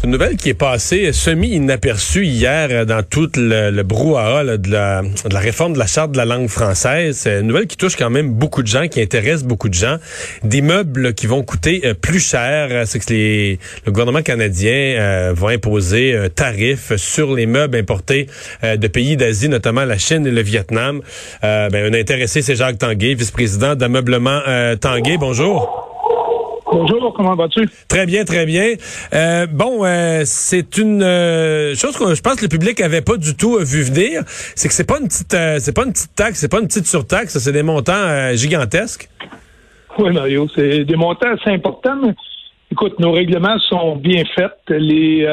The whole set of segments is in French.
C'est une nouvelle qui est passée semi-inaperçue hier dans tout le, brouhaha de, la, réforme de la charte de la langue française. C'est une nouvelle qui touche quand même beaucoup de gens, qui intéresse beaucoup de gens. Des meubles qui vont coûter euh, plus cher. C'est que les, le gouvernement canadien euh, va imposer un tarif sur les meubles importés euh, de pays d'Asie, notamment la Chine et le Vietnam. ben, un intéressé, c'est Jacques Tanguay, vice-président d'ameublement Tanguay. Bonjour. Bonjour, comment vas-tu? Très bien, très bien. Euh, bon, euh, c'est une euh, chose que je pense que le public avait pas du tout vu venir. C'est que c'est pas une petite, c'est pas une petite taxe, c'est pas une petite surtaxe, c'est des montants gigantesques. Oui, Mario, c'est des montants assez importants. Mais, écoute, nos règlements sont bien faits. Les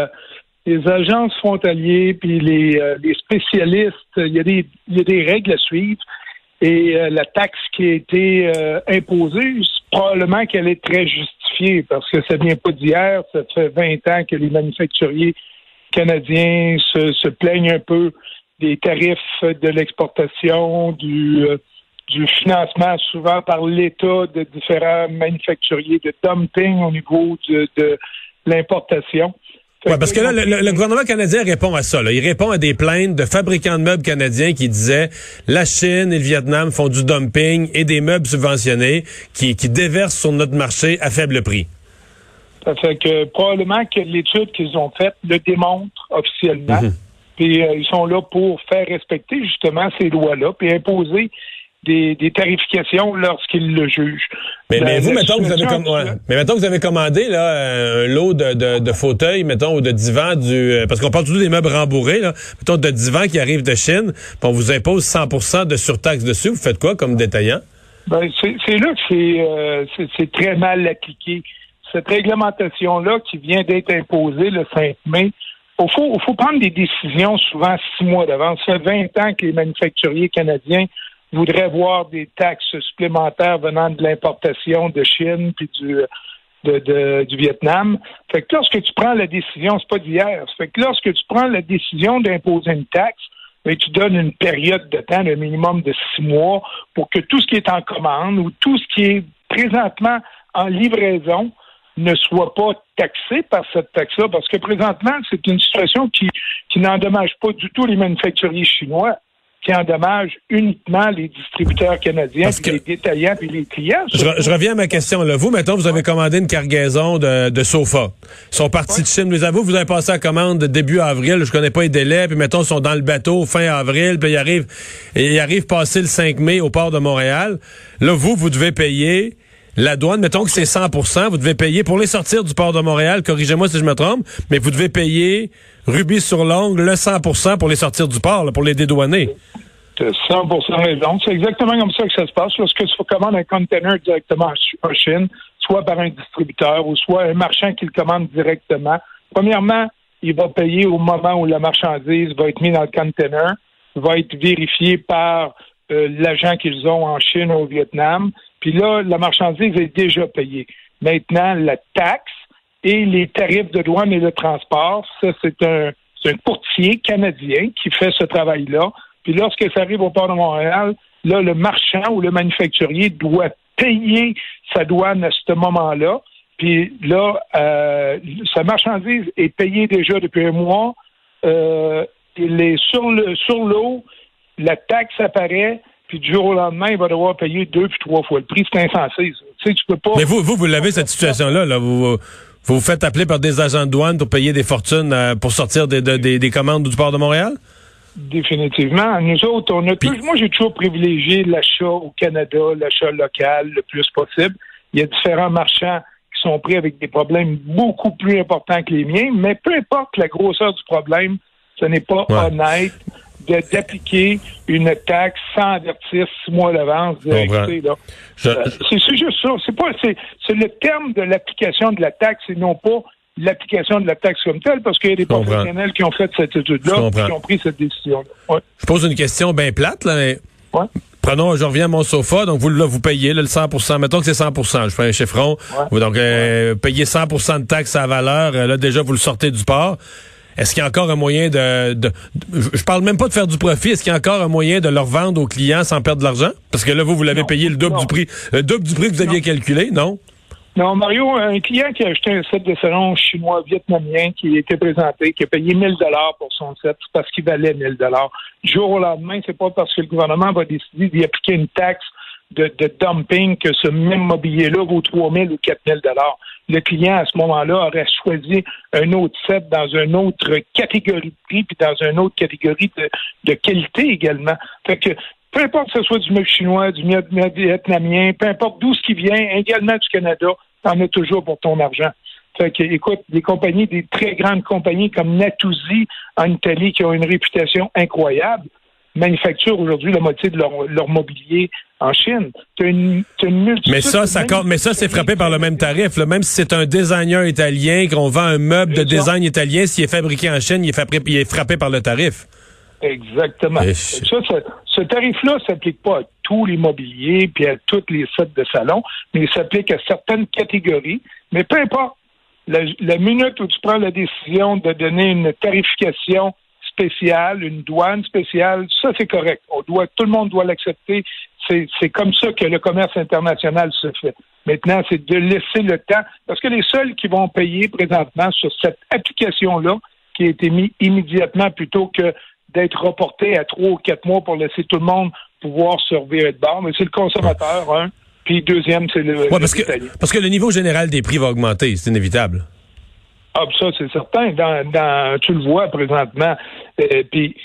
les agences frontaliers puis les, les spécialistes, il y a des il y a des règles à suivre. Et la taxe qui a été imposée, probablement qu'elle est très justifiée parce que ça vient pas d'hier. Ça fait 20 ans que les manufacturiers canadiens se, plaignent un peu des tarifs de l'exportation, euh, du financement souvent par l'État de différents manufacturiers, de dumping au niveau de l'importation. Oui, parce que là, le, gouvernement canadien répond à ça. Là. Il répond à des plaintes de fabricants de meubles canadiens qui disaient la Chine et le Vietnam font du dumping et des meubles subventionnés qui, qui déversent sur notre marché à faible prix. Ça fait que probablement que l'étude qu'ils ont faite le démontre officiellement. Mhm. Puis euh, ils sont là pour faire respecter justement ces lois-là, puis imposer des, tarifications lorsqu'ils le jugent. Mais, mais vous, mettons que vous avez mais mettons que vous avez commandé là un lot de, de, fauteuils, mettons, ou de divans du euh, parce qu'on parle toujours des meubles rembourrés, là, mettons de divans qui arrivent de Chine, puis on vous impose 100% de surtaxe dessus. Vous faites quoi comme détaillant? Ben, c'est là que euh, c'est très mal appliqué. Cette réglementation-là qui vient d'être imposée le 5 mai, il faut, faut prendre des décisions souvent six mois d'avance. Ça fait 20 ans que les manufacturiers canadiens voudrait voir des taxes supplémentaires venant de l'importation de Chine puis du, du Vietnam. Fait que lorsque tu prends la décision, c'est pas d'hier. Fait que lorsque tu prends la décision d'imposer une taxe, mais ben, tu donnes une période de temps, un minimum de six mois, pour que tout ce qui est en commande ou tout ce qui est présentement en livraison ne soit pas taxé par cette taxe-là, parce que présentement, c'est une situation qui, qui n'endommage pas du tout les manufacturiers chinois qui endommage uniquement les distributeurs canadiens, les détaillants et les clients. Je, reviens à ma question. Là. Vous, mettons, vous avez commandé une cargaison de, de sofas. Ils sont partis de Chine. Vous, vous avez passé la commande début avril. Je connais pas les délais. Puis, mettons, ils sont dans le bateau fin avril. Puis, ils arrivent, ils arrivent passer le 5 mai au port de Montréal. Là, vous, vous devez payer la douane, mettons que c'est 100% vous devez payer pour les sortir du port de Montréal, corrigez-moi si je me trompe, mais vous devez payer rubis sur l'ongle le 100 pour les sortir du port, pour les dédouaner. 100 raison. C'est exactement comme ça que ça se passe. Lorsque tu commandes un container directement en Chine, soit par un distributeur ou soit un marchand qui le commande directement, premièrement, il va payer au moment où la marchandise va être mise dans le container, va être vérifié par euh, l'agent qu'ils ont en Chine ou au Vietnam, puis là, la marchandise est déjà payée. Maintenant, la taxe et les tarifs de douane et de transport, ça, c'est un, courtier canadien qui fait ce travail-là. Puis lorsque ça arrive au port de Montréal, là, le marchand ou le manufacturier doit payer sa douane à ce moment-là. Puis là, euh, sa marchandise est payée déjà depuis un mois. Euh, il est sur le sur l'eau, la taxe apparaît, puis du jour au lendemain, il va devoir payer deux puis trois fois le prix. C'est insensé. Tu sais, tu peux pas. Mais vous, vous, l'avez cette situation-là. Là. Vous vous faites appeler par des agents de douane pour payer des fortunes euh, pour sortir des, des, des, commandes du port de Montréal? Définitivement. Nous autres, on a moi j'ai toujours privilégié l'achat au Canada, l'achat local le plus possible. Il y a différents marchands qui sont pris avec des problèmes beaucoup plus importants que les miens, mais peu importe la grosseur du problème, ce n'est pas honnête d'appliquer une taxe sans avertir six mois d'avance. Euh, c'est juste ça. C'est pas c'est le terme de l'application de la taxe et non pas l'application de la taxe comme telle, parce qu'il y a des professionnels qui ont fait cette étude-là qui ont pris cette décision-là. Je pose une question bien plate, là, mais Prenons, je reviens à mon sofa, donc vous là, vous payez le 100 mettons que c'est 100% je fais un chiffron. Donc, euh, payez 100% de taxe à valeur, euh, là, déjà, vous le sortez du port. Est-ce qu'il y a encore un moyen de, de, Je parle même pas de faire du profit. Est-ce qu'il y a encore un moyen de leur vendre aux clients sans perdre de l'argent? Parce que là, vous, vous l'avez payé le double du prix. Le double du prix que vous aviez calculé, non? Non, Mario, un client qui a acheté un set de salon chinois vietnamien qui était présenté, qui a payé 1000 dollars pour son set parce qu'il valait 1000 dollars. Du jour au lendemain, c'est pas parce que le gouvernement va décider d'y appliquer une taxe de, dumping que ce même mobilier-là vaut 3000 ou 4000 dollars. Le client, à ce moment-là, aurait choisi un autre set dans une autre catégorie de prix puis dans une autre catégorie de, de qualité également. Fait que peu importe que ce soit du meuble chinois, du meuble vietnamien, peu importe d'où ce qui vient, également du Canada, t'en as toujours pour ton argent. Fait que, écoute, des compagnies, des très grandes compagnies comme Natuzzi en Italie qui ont une réputation incroyable, manufacturent aujourd'hui la moitié de leur, mobilier en Chine. une, mais ça, ça mais ça, c'est frappé par le même tarif. Même si c'est un designer italien, qu'on vend un meuble de design italien, s'il est fabriqué en Chine, il est frappé, il est frappé par le tarif. Exactement. Ça, ce tarif-là ne s'applique pas à tous les mobiliers puis à toutes les sets de salon, mais il s'applique à certaines catégories. Mais peu importe, la, la, minute où tu prends la décision de donner une tarification spéciale, une douane spéciale, ça c'est correct. On doit, tout le monde doit l'accepter. C'est comme ça que le commerce international se fait. Maintenant, c'est de laisser le temps, parce que les seuls qui vont payer présentement sur cette application-là, qui a été mise immédiatement plutôt que d'être reporté à trois ou quatre mois pour laisser tout le monde pouvoir se revirer de bord. Mais c'est le consommateur, un. Puis deuxième, c'est le, parce que, parce que le niveau général des prix va augmenter, c'est inévitable. Ah, ça, c'est certain. Dans, tu le vois présentement. Euh, puis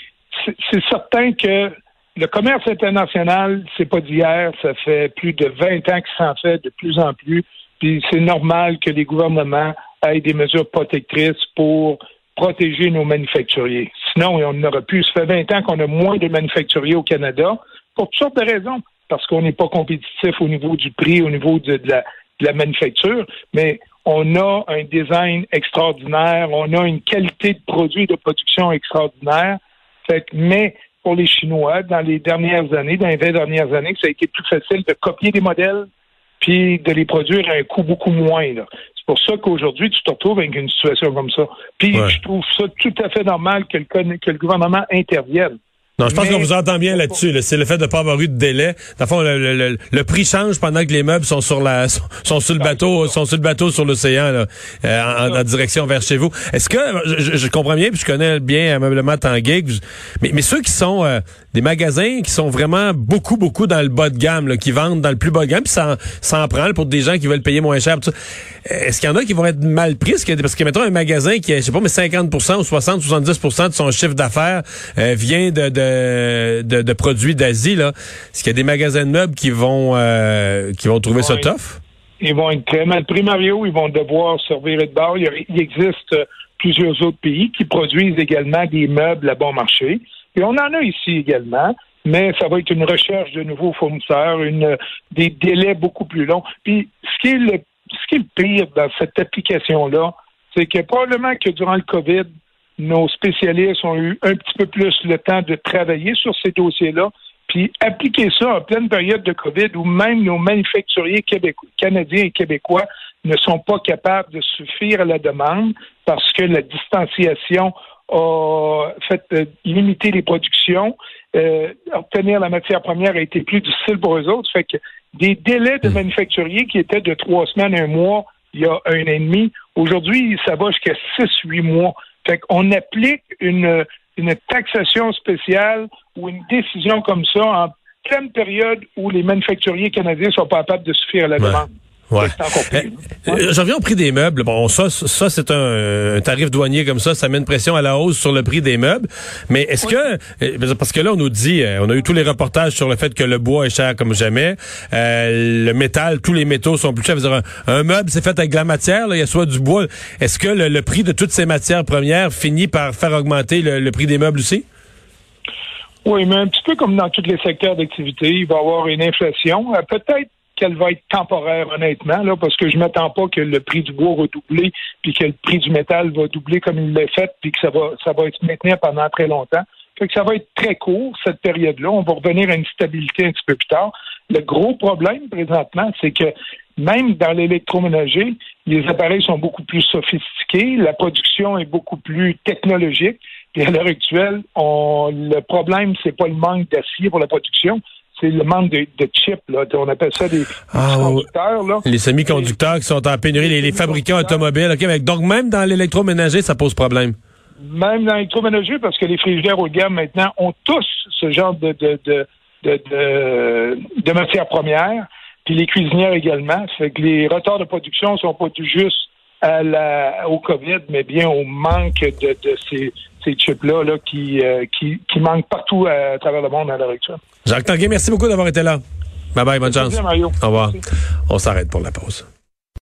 c'est certain que le commerce international, c'est pas d'hier. Ça fait plus de 20 ans qu'il s'en fait de plus en plus. Puis c'est normal que les gouvernements aient des mesures protectrices pour protéger nos manufacturiers. Sinon, on n'aurait plus. Ça fait 20 ans qu'on a moins de manufacturiers au Canada pour toutes sortes de raisons. Parce qu'on n'est pas compétitif au niveau du prix, au niveau de, la, manufacture, mais on a un design extraordinaire, on a une qualité de produit et de production extraordinaire. mais pour les Chinois, dans les dernières années, dans les 20 dernières années, ça a été plus facile de copier des modèles puis de les produire à un coût beaucoup moins. C'est pour ça qu'aujourd'hui, tu te retrouves avec une situation comme ça. Puis je trouve ça tout à fait normal que le gouvernement intervienne. Non, je pense qu'on vous entend bien là-dessus. C'est le fait de ne pas avoir eu de délai. Dans le fond, le, prix change pendant que les meubles sont sur la sont sur le bateau, sont sur le bateau sur l'océan, euh, en, direction vers chez vous. Est-ce que je, comprends bien, puis je connais bien ameublement Tanguay, mais, mais ceux qui sont euh, des magasins qui sont vraiment beaucoup, beaucoup dans le bas de gamme, qui vendent dans le plus bas de gamme, puis ça, en prend pour des gens qui veulent payer moins cher. Est-ce qu'il y en a qui vont être mal pris? Parce que, mettons, un magasin qui, je sais pas, mais 50% ou 60, 70% de son chiffre d'affaires euh, vient de de, produits d'Asie, là, est-ce qu'il y a des magasins de meubles qui vont euh, qui vont trouver ça tough? Ils vont être très mal pris, Mario. Ils vont devoir servir de bord. Il, existe plusieurs autres pays qui produisent également des meubles à bon marché. Et on en a ici également mais ça va être une recherche de nouveaux fournisseurs, une, des délais beaucoup plus longs. Puis ce qui est le, ce qui est le pire dans cette application-là, c'est que probablement que durant le COVID, nos spécialistes ont eu un petit peu plus le temps de travailler sur ces dossiers-là, puis appliquer ça en pleine période de COVID où même nos manufacturiers québécois, canadiens et québécois ne sont pas capables de suffire à la demande parce que la distanciation a fait euh, limiter les productions. Euh, obtenir la matière première a été plus difficile pour eux autres. Fait que des délais de hmm. manufacturiers qui étaient de trois semaines, un mois, il y a un an et demi, aujourd'hui, ça va jusqu'à six, huit mois. Fait qu'on applique une, une taxation spéciale ou une décision comme ça en pleine période où les manufacturiers canadiens sont pas capables de suffire à la demande. Ouais. Eh, euh, J'en viens au prix des meubles. Bon, ça, ça c'est un, tarif douanier comme ça, ça met une pression à la hausse sur le prix des meubles. Mais est-ce que, euh, parce que là, on nous dit, euh, on a eu tous les reportages sur le fait que le bois est cher comme jamais, le métal, tous les métaux sont plus chers. un, meuble, c'est fait avec de la matière, là, il y a soit du bois. Est-ce que le, prix de toutes ces matières premières finit par faire augmenter le, le prix des meubles aussi? Oui, mais un petit peu comme dans tous les secteurs d'activité, il va y avoir une inflation. Peut-être qu'elle va être temporaire, honnêtement, parce que je m'attends pas que le prix du bois va doubler, puis que le prix du métal va doubler comme il l'a fait, puis que ça va, ça va être maintenu pendant très longtemps. Ça va être très court, cette période-là. On va revenir à une stabilité un petit peu plus tard. Le gros problème présentement, c'est que même dans l'électroménager, les appareils sont beaucoup plus sophistiqués, la production est beaucoup plus technologique. Et à l'heure actuelle, le problème, c'est pas le manque d'acier pour la production, c'est le manque de, chips. Là. On appelle ça des, ah, conducteurs. Là. Les semi-conducteurs qui sont en pénurie, les, fabricants automobiles. Ok, donc même dans l'électroménager, ça pose problème. Même dans l'électroménager, parce que les frigidaires haut de gamme maintenant ont tous ce genre de, de, de, de, de matières premières puis les cuisinières également. Fait que les retards de production sont pas tout juste à la, au COVID, mais bien au manque de, de ces, ces chips-là là, qui, euh, qui, qui manquent partout à, travers le monde à l'heure actuelle. Jacques Tanguay, merci beaucoup d'avoir été là. Bye bye, bonne chance. Au revoir. On s'arrête pour la pause.